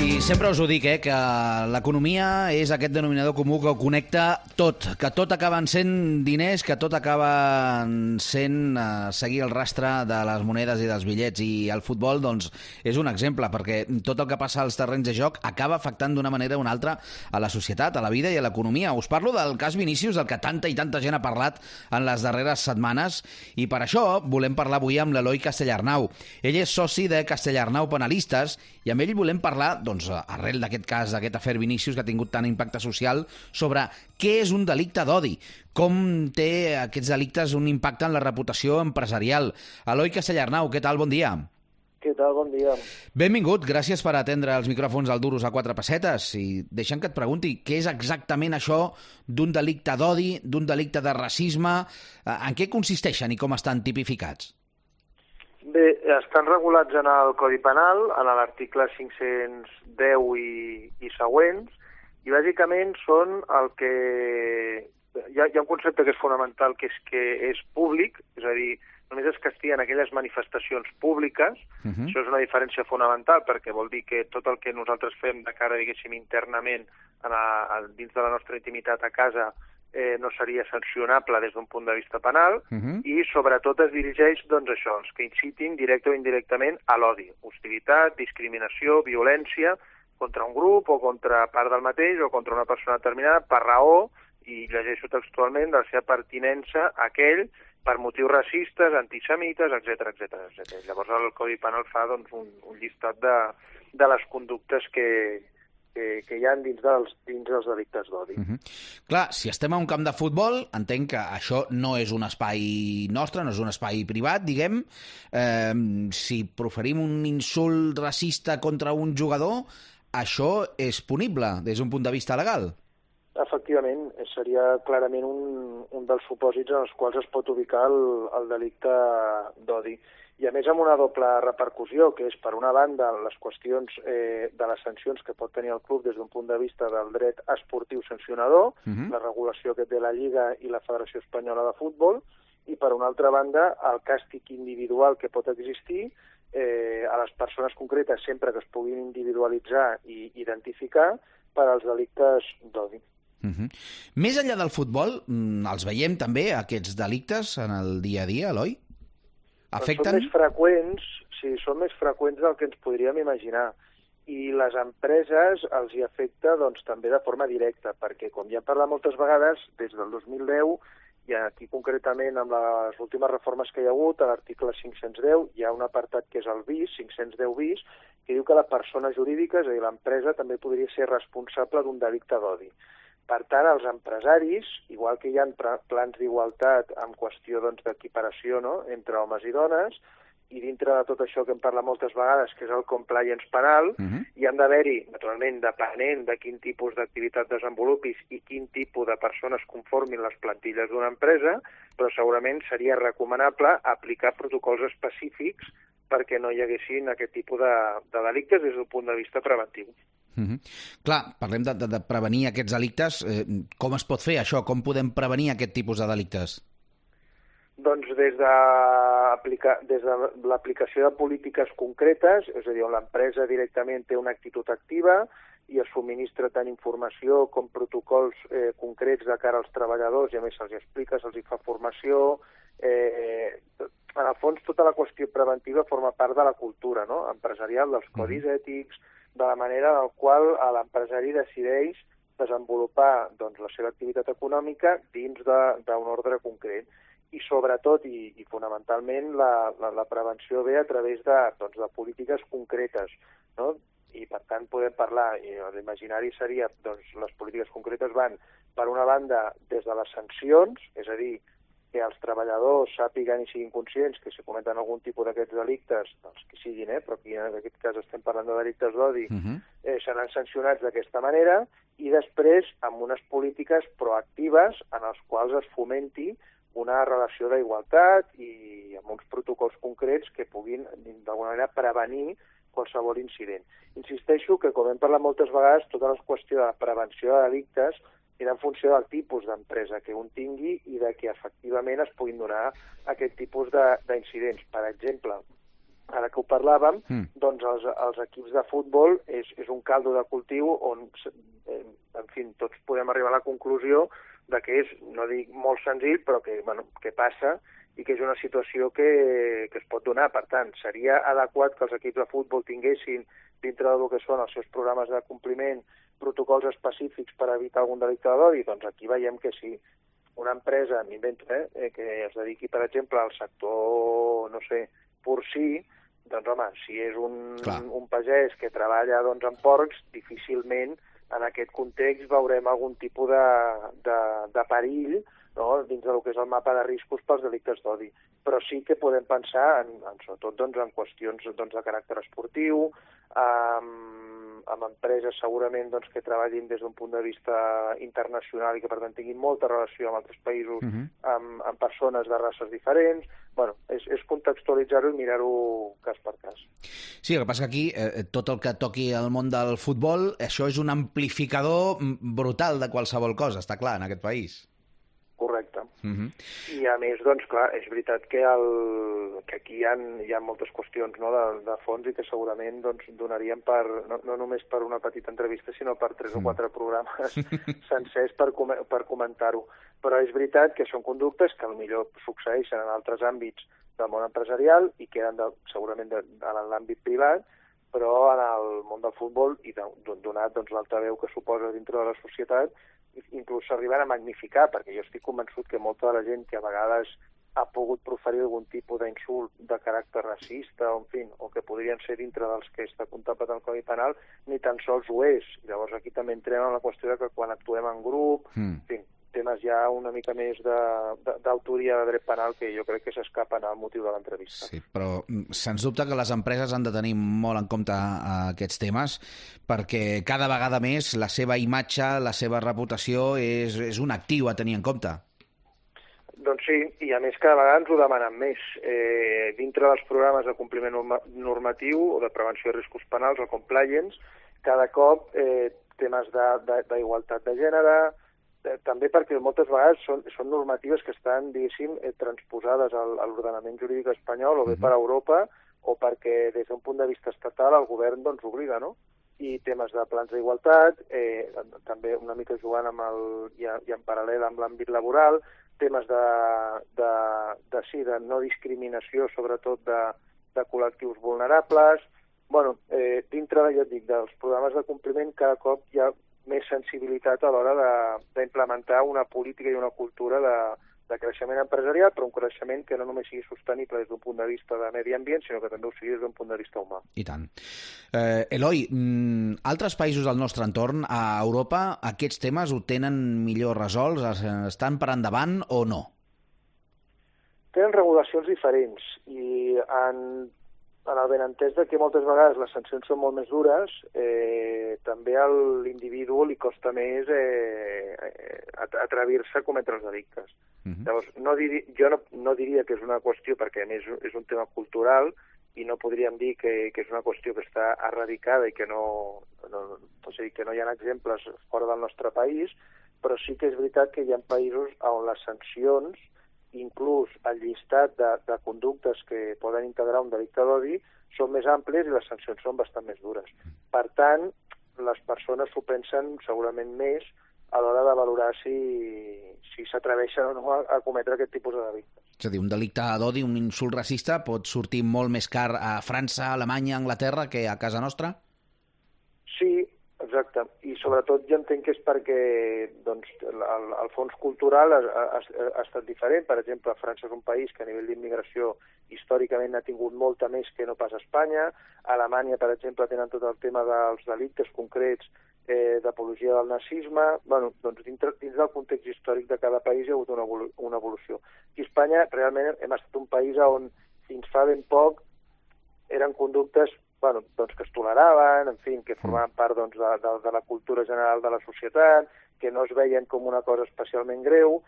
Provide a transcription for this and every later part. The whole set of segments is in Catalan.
I sempre us ho dic, eh, que l'economia és aquest denominador comú que ho connecta tot, que tot acaben sent diners, que tot acaba sent eh, seguir el rastre de les monedes i dels bitllets i el futbol doncs, és un exemple, perquè tot el que passa als terrenys de joc acaba afectant d'una manera o una altra a la societat, a la vida i a l'economia. Us parlo del cas Vinícius, del que tanta i tanta gent ha parlat en les darreres setmanes, i per això volem parlar avui amb l'Eloi Castellarnau. Ell és soci de Castellarnau Penalistes i amb ell volem parlar doncs, arrel d'aquest cas, d'aquest afer Vinícius que ha tingut tant impacte social, sobre què és un delicte d'odi, com té aquests delictes un impacte en la reputació empresarial. Eloi Castellarnau, què tal? Bon dia. Què tal? Bon dia. Benvingut, gràcies per atendre els micròfons al Duros a quatre pessetes i deixant que et pregunti què és exactament això d'un delicte d'odi, d'un delicte de racisme, eh, en què consisteixen i com estan tipificats? Bé, estan regulats en el Codi Penal, en l'article 510 i, i següents, i bàsicament són el que... Hi ha, hi ha un concepte que és fonamental, que és que és públic, és a dir, només es castiguen aquelles manifestacions públiques, uh -huh. això és una diferència fonamental, perquè vol dir que tot el que nosaltres fem de cara, diguéssim, internament, a a, dins de la nostra intimitat a casa, eh, no seria sancionable des d'un punt de vista penal uh -huh. i sobretot es dirigeix doncs, això, els que incitin directe o indirectament a l'odi, hostilitat, discriminació, violència contra un grup o contra part del mateix o contra una persona determinada per raó, i llegeixo textualment, de la seva pertinença a aquell per motius racistes, antisemites, etc etc etc. Llavors el Codi Penal fa doncs, un, un llistat de, de les conductes que, que, que hi ha dins dels, dins dels delictes d'odi. Uh -huh. Clar, si estem a un camp de futbol, entenc que això no és un espai nostre, no és un espai privat, diguem. Eh, si proferim un insult racista contra un jugador, això és punible des d'un punt de vista legal? Efectivament, seria clarament un, un dels supòsits en els quals es pot ubicar el, el delicte d'odi i a més amb una doble repercussió, que és, per una banda, les qüestions eh, de les sancions que pot tenir el club des d'un punt de vista del dret esportiu sancionador, uh -huh. la regulació que té la Lliga i la Federació Espanyola de Futbol, i per una altra banda, el càstig individual que pot existir eh, a les persones concretes sempre que es puguin individualitzar i identificar per als delictes d'odi. Uh -huh. Més enllà del futbol, mm, els veiem també, aquests delictes, en el dia a dia, Eloi? Afecten... Són més freqüents, sí, són més freqüents del que ens podríem imaginar. I les empreses els hi afecta doncs, també de forma directa, perquè, com ja hem parlat moltes vegades, des del 2010, i aquí concretament amb les últimes reformes que hi ha hagut, a l'article 510, hi ha un apartat que és el BIS, 510 BIS, que diu que la persona jurídica, és a dir, l'empresa, també podria ser responsable d'un delicte d'odi. Per tant, els empresaris, igual que hi ha plans d'igualtat en qüestió doncs, d'equiparació doncs, no? entre homes i dones, i dintre de tot això que em parla moltes vegades, que és el compliance penal, uh -huh. hi han d'haver-hi, naturalment, depenent de quin tipus d'activitat desenvolupis i quin tipus de persones conformin les plantilles d'una empresa, però segurament seria recomanable aplicar protocols específics perquè no hi haguessin aquest tipus de, de delictes des del punt de vista preventiu. Mm -hmm. Clar, parlem de, de, de prevenir aquests delictes. Eh, com es pot fer això? Com podem prevenir aquest tipus de delictes? Doncs des de, des de l'aplicació de polítiques concretes, és a dir, on l'empresa directament té una actitud activa i es subministra tant informació com protocols eh, concrets de cara als treballadors i a més se'ls explica, se'ls fa formació, eh, en el fons tota la qüestió preventiva forma part de la cultura no? empresarial, dels codis mm. ètics, de la manera la qual l'empresari decideix desenvolupar doncs, la seva activitat econòmica dins d'un ordre concret. I sobretot i, i fonamentalment la, la, la prevenció ve a través de, doncs, de polítiques concretes. No? I per tant podem parlar, i l'imaginari seria, doncs les polítiques concretes van, per una banda, des de les sancions, és a dir, que els treballadors sàpiguen i siguin conscients que si cometen algun tipus d'aquests delictes, doncs que siguin, eh, però aquí en aquest cas estem parlant de delictes d'odi, uh -huh. eh, seran sancionats d'aquesta manera i després amb unes polítiques proactives en els quals es fomenti una relació d'igualtat i amb uns protocols concrets que puguin d'alguna manera prevenir qualsevol incident. Insisteixo que, com hem parlat moltes vegades, tota la qüestió de prevenció de delictes anirà en funció del tipus d'empresa que un tingui i de que efectivament es puguin donar aquest tipus d'incidents. Per exemple, ara que ho parlàvem, mm. doncs els, els equips de futbol és, és un caldo de cultiu on, eh, en fi, tots podem arribar a la conclusió de que és, no dic molt senzill, però que, bueno, que passa i que és una situació que, que es pot donar. Per tant, seria adequat que els equips de futbol tinguessin dintre del que són els seus programes de compliment protocols específics per evitar algun delicte d'odi? Doncs aquí veiem que sí. Una empresa, m'invento, eh, eh, que es dediqui, per exemple, al sector, no sé, porcí, doncs home, si és un, un pagès que treballa doncs, amb porcs, difícilment en aquest context veurem algun tipus de, de, de perill no? dins del que és el mapa de riscos pels delictes d'odi. Però sí que podem pensar, en, en, sobretot doncs, en qüestions doncs, de caràcter esportiu, amb, amb empreses segurament doncs, que treballin des d'un punt de vista internacional i que per tant tinguin molta relació amb altres països, uh mhm. -huh. amb, amb persones de races diferents. bueno, és, és contextualitzar-ho i mirar-ho cas per cas. Sí, el que passa que aquí eh, tot el que toqui al món del futbol, això és un amplificador brutal de qualsevol cosa, està clar, en aquest país. Correcte. -huh. I a més, doncs, clar, és veritat que, el, que aquí hi ha, hi ha moltes qüestions no, de, de fons i que segurament doncs, donarien per, no, no només per una petita entrevista, sinó per tres uh -huh. o quatre programes sencers per, com, per comentar-ho. Però és veritat que són conductes que millor succeeixen en altres àmbits del món empresarial i queden de, segurament de, en l'àmbit privat, però en el món del futbol i de, donat doncs, l'altaveu que suposa dintre de la societat, inclús s'arriben a magnificar, perquè jo estic convençut que molta de la gent que a vegades ha pogut proferir algun tipus d'insult de caràcter racista, o, en fi, o que podrien ser dintre dels que està contemplat el Codi Penal, ni tan sols ho és. Llavors aquí també entrem en la qüestió de que quan actuem en grup, mm. en fi, temes ja una mica més d'autoria de, de, de dret penal que jo crec que s'escapen al motiu de l'entrevista. Sí, però mm, sens dubte que les empreses han de tenir molt en compte aquests temes perquè cada vegada més la seva imatge, la seva reputació és, és un actiu a tenir en compte. Doncs sí, i a més cada vegada ens ho demanen més. Eh, dintre dels programes de compliment normatiu o de prevenció de riscos penals, o compliance, cada cop eh, temes d'igualtat de, de, de gènere, eh, també perquè moltes vegades són, són normatives que estan, diguéssim, eh, transposades al, a l'ordenament jurídic espanyol o bé uh -huh. per Europa o perquè des d'un punt de vista estatal el govern doncs obliga, no? I temes de plans d'igualtat, eh, també una mica jugant amb el, i, i en paral·lel amb l'àmbit laboral, temes de, de, de, sí, de no discriminació, sobretot de, de col·lectius vulnerables, bueno, eh, dintre, ja et dic, dels programes de compliment cada cop hi ha més sensibilitat a l'hora d'implementar una política i una cultura de, de creixement empresarial, però un creixement que no només sigui sostenible des d'un punt de vista de medi ambient, sinó que també ho sigui des d'un punt de vista humà. I tant. Eh, Eloi, mm, altres països del nostre entorn, a Europa, aquests temes ho tenen millor resolts? Estan per endavant o no? Tenen regulacions diferents i en en el benentès de que moltes vegades les sancions són molt més dures, eh, també a l'individu li costa més eh, atrevir-se a cometre els delictes. Uh mhm. -huh. Llavors, no diri, jo no, no diria que és una qüestió, perquè a més és un tema cultural, i no podríem dir que, que és una qüestió que està erradicada i que no, no, o sigui, que no hi ha exemples fora del nostre país, però sí que és veritat que hi ha països on les sancions inclús el llistat de, de conductes que poden integrar un delicte d'odi són més amplis i les sancions són bastant més dures. Per tant, les persones s'ho pensen segurament més a l'hora de valorar si si s'atreveixen o no a, a cometre aquest tipus de delictes. És a dir, un delicte d'odi, un insult racista, pot sortir molt més car a França, Alemanya, Anglaterra que a casa nostra? Exacte, i sobretot jo entenc que és perquè doncs, el, el fons cultural ha, ha, ha estat diferent. Per exemple, França és un país que a nivell d'immigració històricament ha tingut molta més que no pas Espanya. A Alemanya, per exemple, tenen tot el tema dels delictes concrets eh, d'apologia del nazisme. bueno, doncs dins, dins del context històric de cada país hi ha hagut una, una evolució. I Espanya realment hem estat un país on fins fa ben poc eren conductes bueno, doncs que es toleraven, en fi, que formaven part doncs, de, de, de la cultura general de la societat, que no es veien com una cosa especialment greu,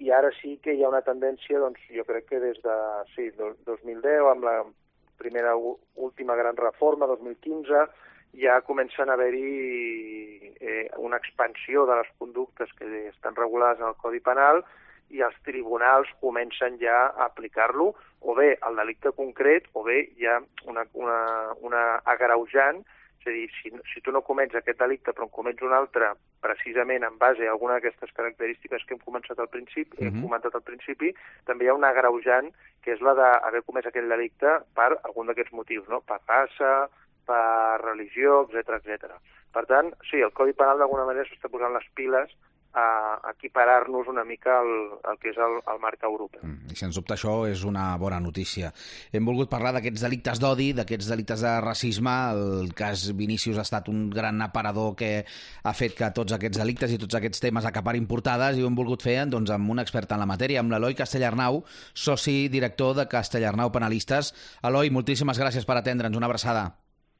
i ara sí que hi ha una tendència, doncs, jo crec que des de sí, 2010, amb la primera última gran reforma, 2015, ja comencen a haver-hi eh, una expansió de les conductes que estan regulades en el Codi Penal i els tribunals comencen ja a aplicar-lo, o bé el delicte concret, o bé ja una, una, una agreujant, és a dir, si, si tu no comets aquest delicte però en comets un altre precisament en base a alguna d'aquestes característiques que hem començat al principi, uh -huh. hem comentat al principi, també hi ha una agreujant que és la d'haver comès aquest delicte per algun d'aquests motius, no? per raça, per religió, etc etc. Per tant, sí, el Codi Penal d'alguna manera s'està posant les piles a equiparar-nos una mica al, al que és el, el marc europeu. Mm, I sens dubte això és una bona notícia. Hem volgut parlar d'aquests delictes d'odi, d'aquests delictes de racisme. El cas Vinícius ha estat un gran aparador que ha fet que tots aquests delictes i tots aquests temes acaparin portades i ho hem volgut fer doncs, amb un expert en la matèria, amb l'Eloi Castellarnau, soci director de Castellarnau Penalistes. Eloi, moltíssimes gràcies per atendre'ns. Una abraçada.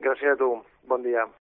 Gràcies a tu. Bon dia.